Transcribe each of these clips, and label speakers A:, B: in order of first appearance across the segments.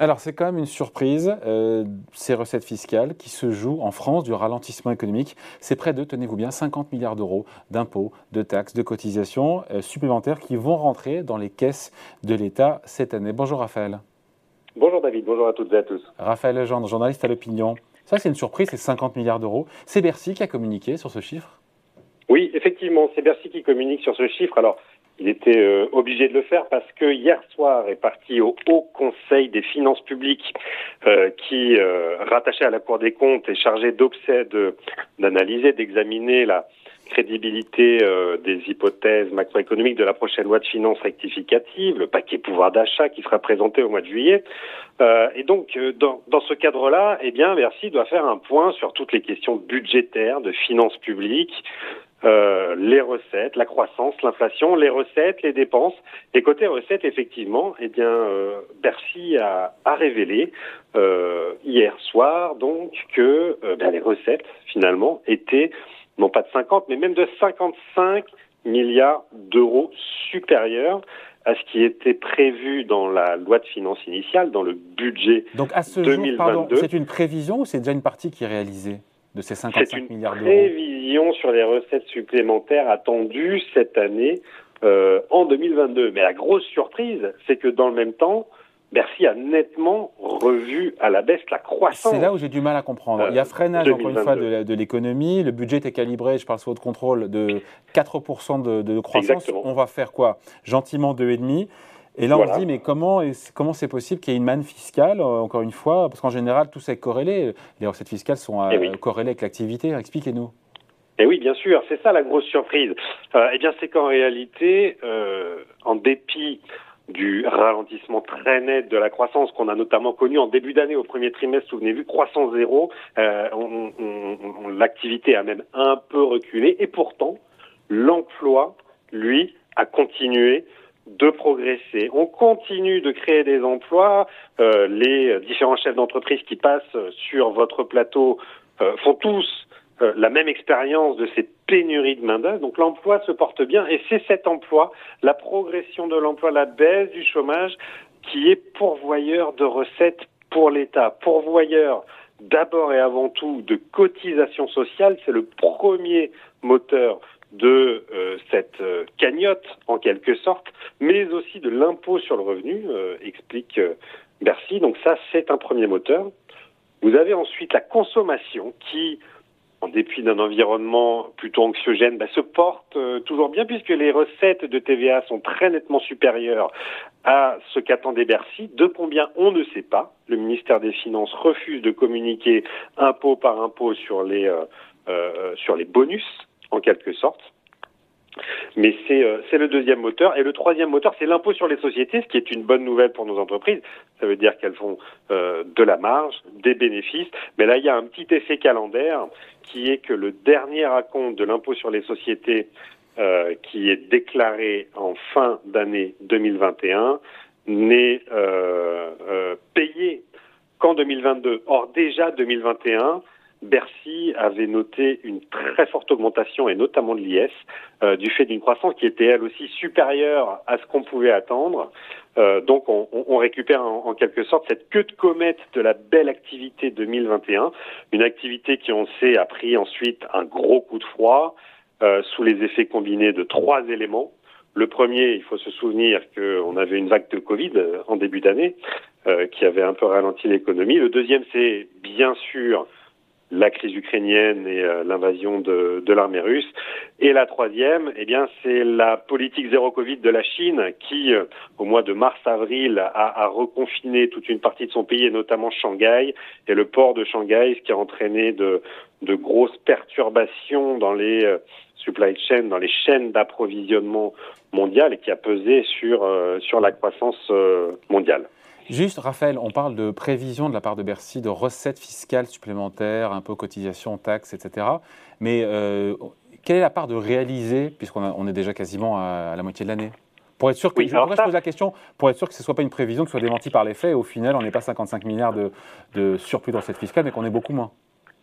A: Alors c'est quand même une surprise, euh, ces recettes fiscales qui se jouent en France du ralentissement économique. C'est près de, tenez-vous bien, 50 milliards d'euros d'impôts, de taxes, de cotisations euh, supplémentaires qui vont rentrer dans les caisses de l'État cette année. Bonjour Raphaël.
B: Bonjour David, bonjour à toutes et à tous.
A: Raphaël Legendre, journaliste à l'opinion. Ça c'est une surprise, c'est 50 milliards d'euros. C'est Bercy qui a communiqué sur ce chiffre?
B: Oui, effectivement, c'est Bercy qui communique sur ce chiffre. Alors, il était euh, obligé de le faire parce que hier soir est parti au Haut Conseil des finances publiques euh, qui, euh, rattaché à la Cour des comptes, est chargé d'analyser, d'examiner la crédibilité des hypothèses macroéconomiques de la prochaine loi de finances rectificative, le paquet pouvoir d'achat qui sera présenté au mois de juillet. et donc, dans, ce cadre-là, eh bien, Bercy doit faire un point sur toutes les questions budgétaires, de finances publiques, euh, les recettes, la croissance, l'inflation, les recettes, les dépenses. Et côté recettes, effectivement, eh bien, euh, Bercy a, a révélé euh, hier soir donc que euh, ben, les recettes finalement étaient non pas de 50 mais même de 55 milliards d'euros supérieurs à ce qui était prévu dans la loi de finances initiale, dans le budget
A: Donc à ce 2022. jour, pardon, c'est une prévision ou c'est déjà une partie qui est réalisée? De ces 55 milliards d'euros
B: C'est une prévision sur les recettes supplémentaires attendues cette année euh, en 2022. Mais la grosse surprise, c'est que dans le même temps, Bercy a nettement revu à la baisse la croissance.
A: C'est là où j'ai du mal à comprendre. Il y a freinage, encore une fois, de, l'économie. Le budget est calibré, je parle sous votre contrôle, de 4% de, de croissance. On va faire quoi? Gentiment 2,5%. Et là, on se dit, mais comment comment c'est possible qu'il y ait une manne fiscale, euh, encore une fois Parce qu'en général, tout ça est corrélé. Les recettes fiscales sont euh, eh corrélées avec l'activité. Expliquez-nous.
B: Eh oui, bien sûr, c'est ça la grosse surprise. Euh, eh bien, c'est qu'en réalité, euh, en dépit du ralentissement très net de la croissance qu'on a notamment connu en début d'année au premier trimestre, souvenez-vous, croissance zéro, euh, on, on, l'activité a même un peu reculé et pourtant l'emploi, lui, a continué de progresser. On continue de créer des emplois. Euh, les différents chefs d'entreprise qui passent sur votre plateau euh, font tous euh, la même expérience de ces pénuries de main-d'œuvre. Donc l'emploi se porte bien et c'est cet emploi, la progression de l'emploi, la baisse du chômage qui est pourvoyeur de recettes pour l'État, pourvoyeur d'abord et avant tout de cotisations sociales. C'est le premier moteur de euh, cette euh, cagnotte en quelque sorte, mais aussi de l'impôt sur le revenu, euh, explique Bercy. Donc ça, c'est un premier moteur. Vous avez ensuite la consommation qui, en dépit d'un environnement plutôt anxiogène, bah, se porte toujours bien puisque les recettes de TVA sont très nettement supérieures à ce qu'attendait Bercy. De combien on ne sait pas. Le ministère des Finances refuse de communiquer impôt par impôt sur les sur les bonus en quelque sorte. Mais euh, c'est le deuxième moteur. Et le troisième moteur, c'est l'impôt sur les sociétés, ce qui est une bonne nouvelle pour nos entreprises. Ça veut dire qu'elles font euh, de la marge, des bénéfices. Mais là, il y a un petit effet calendaire qui est que le dernier acompte de l'impôt sur les sociétés euh, qui est déclaré en fin d'année 2021 n'est payé qu'en 2022. Or, déjà 2021, Bercy avait noté une très forte augmentation, et notamment de l'IS, euh, du fait d'une croissance qui était elle aussi supérieure à ce qu'on pouvait attendre. Euh, donc on, on récupère en, quelque sorte cette queue de comète de la belle activité 2021, une activité qui, on sait, a pris ensuite un gros coup de froid euh, sous les effets combinés de trois éléments. Le premier, il faut se souvenir qu'on avait une vague de Covid en début d'année qui avait un peu ralenti l'économie. Le deuxième, c'est bien sûr la crise ukrainienne et euh, l'invasion de, l'armée russe. Et la troisième, eh bien, c'est la politique zéro Covid de la Chine qui, euh, au mois de mars-avril, a, a, reconfiné toute une partie de son pays, et notamment Shanghai et le port de Shanghai, ce qui a entraîné de, de grosses perturbations dans les euh, supply chains, dans les chaînes d'approvisionnement mondiales et qui a pesé sur, sur la croissance mondiale.
A: Juste, Raphaël, on parle de prévision de la part de Bercy, de recettes fiscales supplémentaires, impôts, cotisations, taxes, etc. Mais euh, quelle est la part de réaliser, puisqu'on on est déjà quasiment à, la moitié de l'année? Pour être sûr que, je, pose la question, pour être sûr que ce ne soit pas une prévision qui soit démentie par les faits, et au final, on n'est pas 55 milliards de, de surplus de recettes fiscales, mais qu'on est beaucoup moins.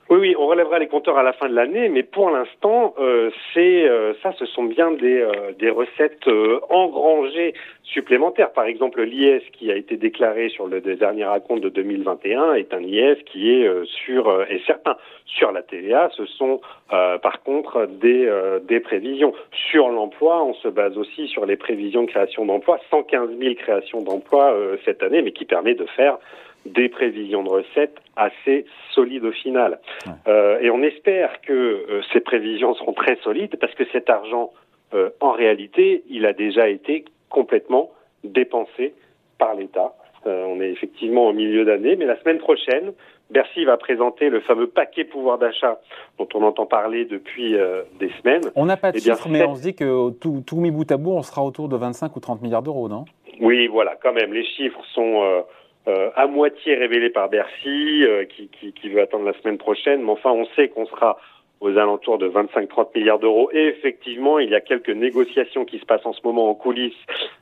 B: Oui, oui, on relèvera les compteurs à la fin de l'année, mais pour l'instant, euh, c'est euh, ça, ce sont bien des, euh, recettes engrangées supplémentaires. Par exemple, l'IS qui a été déclaré sur le dernier raconte de 2021 est un IS qui est sur et certain sur la TVA. Ce sont par contre des des prévisions sur l'emploi. On se base aussi sur les prévisions de création d'emplois, 115 000 créations d'emplois cette année, mais qui permet de faire des prévisions de recettes assez solides au final. Euh, et on espère que euh, ces prévisions seront très solides parce que cet argent, euh, en réalité, il a déjà été complètement dépensé par l'État. on est effectivement au milieu d'année, mais la semaine prochaine, Bercy va présenter le fameux paquet pouvoir d'achat dont on entend parler depuis des semaines.
A: On n'a pas de eh chiffres, mais on se dit que tout, tout mis bout à bout, on sera autour de 25 ou 30 milliards d'euros, non?
B: Oui, voilà, quand même. Les chiffres sont euh, à moitié révélé par Bercy, euh, qui, qui, qui, veut attendre la semaine prochaine. Mais enfin, on sait qu'on sera aux alentours de 25-30 milliards d'euros. Et effectivement, il y a quelques négociations qui se passent en ce moment en coulisses,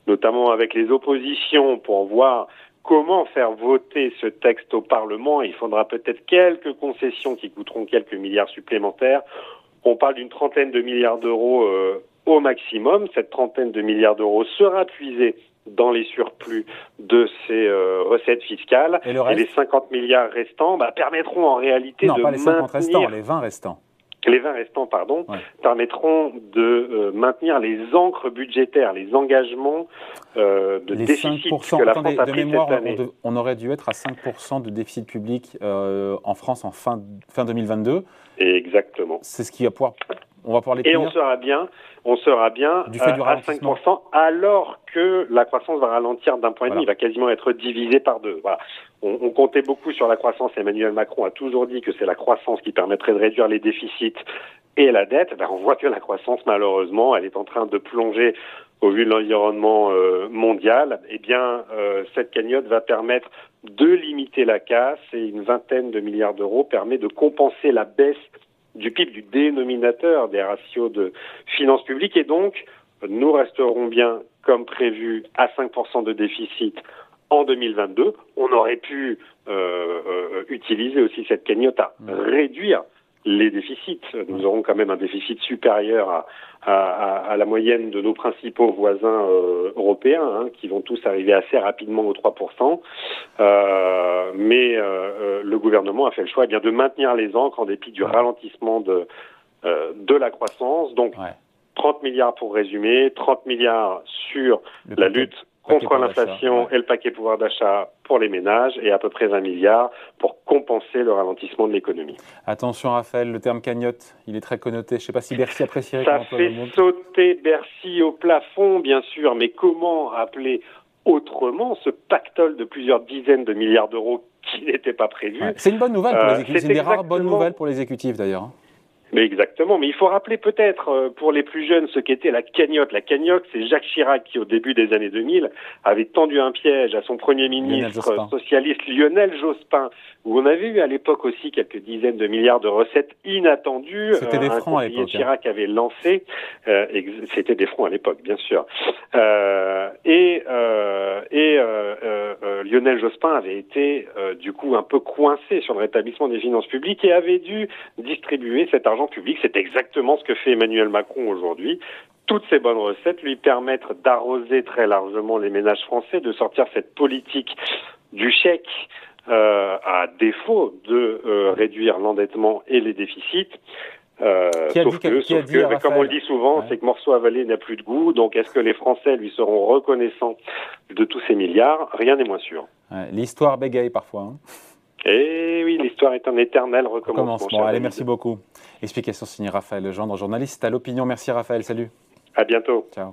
B: notamment avec les oppositions, pour voir comment faire voter ce texte au Parlement. Il faudra peut-être quelques concessions qui coûteront quelques milliards supplémentaires. On parle d'une trentaine de milliards d'euros euh, au maximum. Cette trentaine de milliards d'euros sera puisée dans les surplus de ces euh, recettes fiscales. Et, les 50 milliards restants bah, permettront en réalité
A: non,
B: de
A: pas les 50 restants, les 20 restants.
B: Les 20 restants, pardon, permettront de euh, maintenir les encres budgétaires, les engagements euh, de déficit que la France a de mémoire,
A: On, aurait dû être à 5% de déficit public en France en fin, fin 2022.
B: Exactement.
A: C'est ce qui va pouvoir on va pouvoir les
B: Et on sera bien, on sera bien du fait du à 5%, alors que la croissance va ralentir d'un point de vue, il va quasiment être divisé par deux. Voilà. On, on, comptait beaucoup sur la croissance. Emmanuel Macron a toujours dit que c'est la croissance qui permettrait de réduire les déficits et la dette. Ben, on voit que la croissance, malheureusement, elle est en train de plonger au vu de l'environnement euh, mondial. Eh bien, euh, cette cagnotte va permettre de limiter la casse et une vingtaine de milliards d'euros permet de compenser la baisse du PIB, du dénominateur des ratios de finances publiques. Et donc, nous resterons bien, comme prévu, à 5% de déficit en 2022. On aurait pu euh, euh, utiliser aussi cette cagnotte à mmh. réduire les déficits. Nous aurons quand même un déficit supérieur à, à, à la moyenne de nos principaux voisins euh, européens, hein, qui vont tous arriver assez rapidement aux 3%. Euh, mais euh, le gouvernement a fait le choix eh bien, de maintenir les encres en dépit du ralentissement de, de la croissance. Donc, 30 milliards pour résumer, 30 milliards sur la lutte contre l'inflation et le paquet pouvoir d'achat pour les ménages et à peu près 20 milliards pour compenser le ralentissement de l'économie.
A: Attention Raphaël, le terme cagnotte, il est très connoté. Je ne sais pas si Bercy apprécierait.
B: Ça fait sauter Bercy au plafond, bien sûr, mais comment appeler autrement ce pactole de plusieurs dizaines de milliards d'euros qui n'était pas prévu
A: C'est une bonne nouvelle pour les euh, exécutifs. C'est une des rares bonnes nouvelles pour les exécutifs d'ailleurs.
B: Mais exactement. Mais il faut rappeler peut-être euh, pour les plus jeunes ce qu'était la cagnotte. La cagnotte, c'est Jacques Chirac qui, au début des années 2000, avait tendu un piège à son premier ministre socialiste Lionel Jospin, où on avait eu à l'époque aussi quelques dizaines de milliards de recettes inattendues.
A: C'était des euh, francs à l'époque.
B: Hein. Chirac avait lancé. Euh, C'était des francs à l'époque, bien sûr. Euh, et et Lionel Jospin avait été du coup un peu coincé sur le rétablissement des finances publiques et avait dû distribuer cet argent public. C'est exactement ce que fait Emmanuel Macron aujourd'hui. Toutes ces bonnes recettes lui permettent d'arroser très largement les ménages français, de sortir cette politique du chèque euh, à défaut de euh, réduire l'endettement et les déficits. Euh, sauf que, sauf que comme on le dit souvent, c'est que morceau avalé n'a plus de goût. Donc, est-ce que les Français lui seront reconnaissants de tous ces milliards? Rien n'est moins sûr.
A: L'histoire bégaye parfois. Hein.
B: Eh oui, l'histoire est un éternel recommencement.
A: allez, merci beaucoup. Explication signée Raphaël Legendre, journaliste à l'opinion. Merci Raphaël, salut.
B: À bientôt.
A: Ciao.